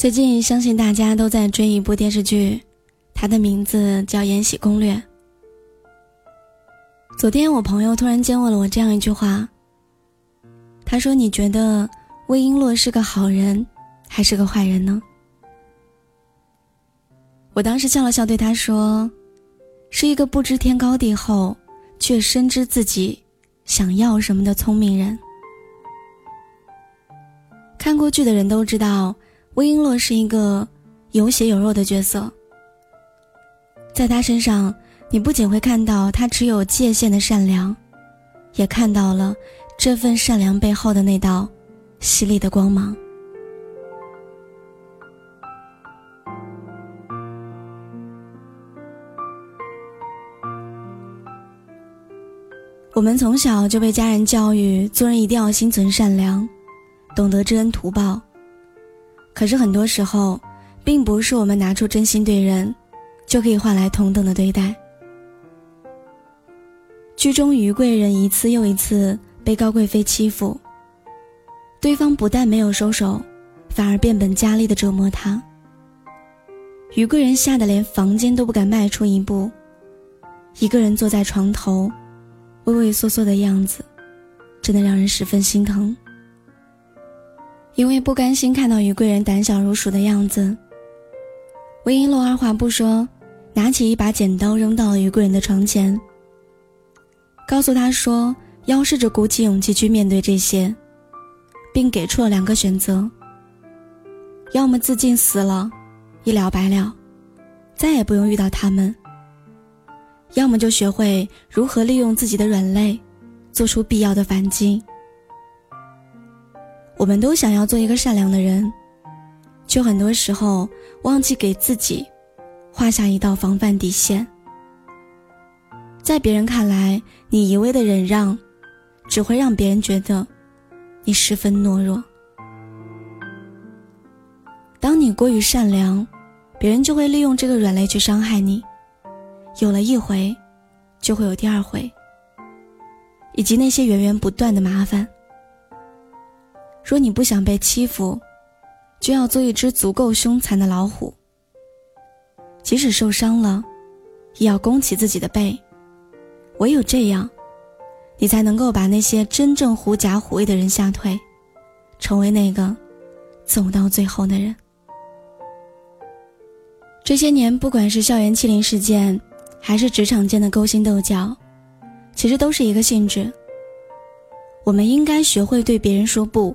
最近相信大家都在追一部电视剧，它的名字叫《延禧攻略》。昨天我朋友突然间问了我这样一句话，他说：“你觉得魏璎珞是个好人，还是个坏人呢？”我当时笑了笑，对他说：“是一个不知天高地厚，却深知自己想要什么的聪明人。”看过剧的人都知道。魏璎珞是一个有血有肉的角色，在她身上，你不仅会看到她只有界限的善良，也看到了这份善良背后的那道犀利的光芒。我们从小就被家人教育，做人一定要心存善良，懂得知恩图报。可是很多时候，并不是我们拿出真心对人，就可以换来同等的对待。剧中于贵人一次又一次被高贵妃欺负，对方不但没有收手，反而变本加厉的折磨她。于贵人吓得连房间都不敢迈出一步，一个人坐在床头，畏畏缩缩的样子，真的让人十分心疼。因为不甘心看到于贵人胆小如鼠的样子，魏璎珞二话不说，拿起一把剪刀扔到了于贵人的床前，告诉他说要试着鼓起勇气去面对这些，并给出了两个选择：要么自尽死了，一了百了，再也不用遇到他们；要么就学会如何利用自己的软肋，做出必要的反击。我们都想要做一个善良的人，却很多时候忘记给自己画下一道防范底线。在别人看来，你一味的忍让，只会让别人觉得你十分懦弱。当你过于善良，别人就会利用这个软肋去伤害你。有了一回，就会有第二回，以及那些源源不断的麻烦。若你不想被欺负，就要做一只足够凶残的老虎。即使受伤了，也要弓起自己的背。唯有这样，你才能够把那些真正狐假虎威的人吓退，成为那个走到最后的人。这些年，不管是校园欺凌事件，还是职场间的勾心斗角，其实都是一个性质。我们应该学会对别人说不。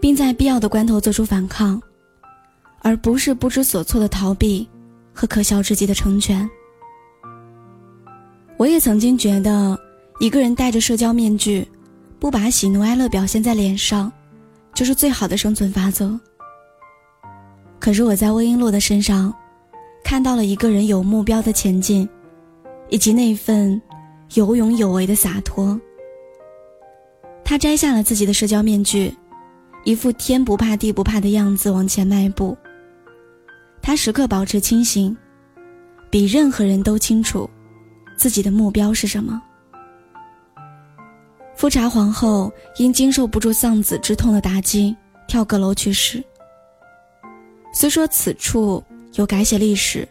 并在必要的关头做出反抗，而不是不知所措的逃避和可笑至极的成全。我也曾经觉得，一个人戴着社交面具，不把喜怒哀乐表现在脸上，就是最好的生存法则。可是我在魏璎珞的身上，看到了一个人有目标的前进，以及那份有勇有为的洒脱。他摘下了自己的社交面具。一副天不怕地不怕的样子往前迈步。他时刻保持清醒，比任何人都清楚自己的目标是什么。富察皇后因经受不住丧子之痛的打击，跳阁楼去世。虽说此处有改写历史，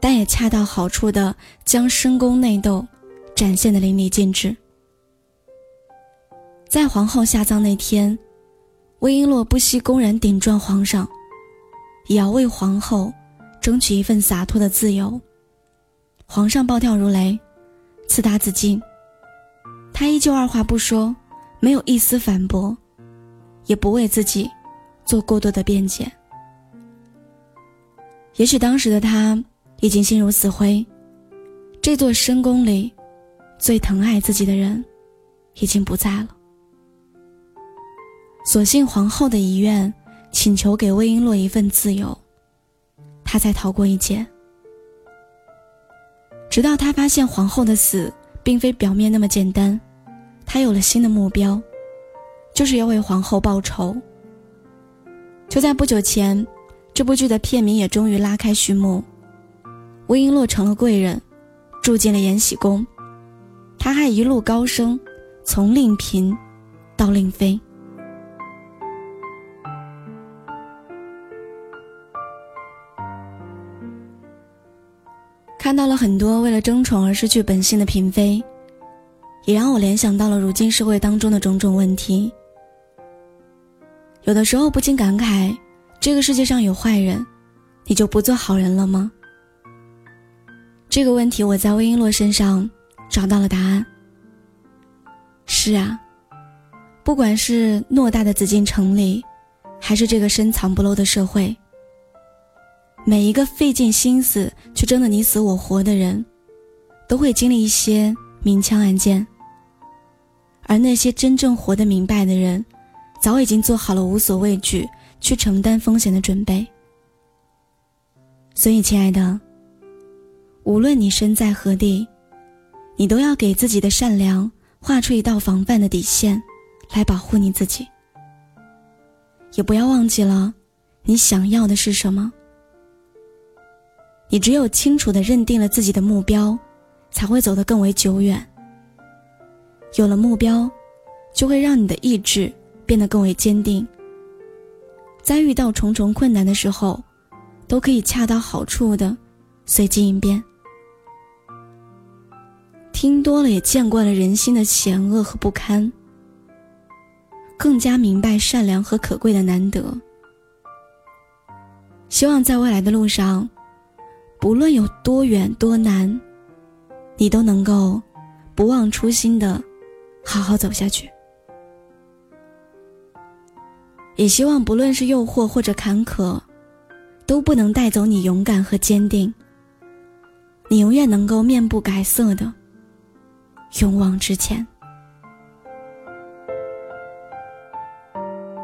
但也恰到好处的将深宫内斗展现的淋漓尽致。在皇后下葬那天。魏璎珞不惜公然顶撞皇上，也要为皇后争取一份洒脱的自由。皇上暴跳如雷，赐他紫禁，他依旧二话不说，没有一丝反驳，也不为自己做过多的辩解。也许当时的他已经心如死灰，这座深宫里最疼爱自己的人已经不在了。所幸皇后的遗愿，请求给魏璎珞一份自由，她才逃过一劫。直到他发现皇后的死并非表面那么简单，他有了新的目标，就是要为皇后报仇。就在不久前，这部剧的片名也终于拉开序幕，魏璎珞成了贵人，住进了延禧宫，她还一路高升，从令嫔到令妃。看到了很多为了争宠而失去本性的嫔妃，也让我联想到了如今社会当中的种种问题。有的时候不禁感慨：这个世界上有坏人，你就不做好人了吗？这个问题我在魏璎珞身上找到了答案。是啊，不管是偌大的紫禁城里，还是这个深藏不露的社会。每一个费尽心思去争得你死我活的人，都会经历一些明枪暗箭。而那些真正活得明白的人，早已经做好了无所畏惧去承担风险的准备。所以，亲爱的，无论你身在何地，你都要给自己的善良画出一道防范的底线，来保护你自己。也不要忘记了，你想要的是什么。你只有清楚的认定了自己的目标，才会走得更为久远。有了目标，就会让你的意志变得更为坚定。在遇到重重困难的时候，都可以恰到好处的随机应变。听多了，也见惯了人心的险恶和不堪，更加明白善良和可贵的难得。希望在未来的路上。不论有多远多难，你都能够不忘初心的好好走下去。也希望不论是诱惑或者坎坷，都不能带走你勇敢和坚定。你永远能够面不改色的勇往直前。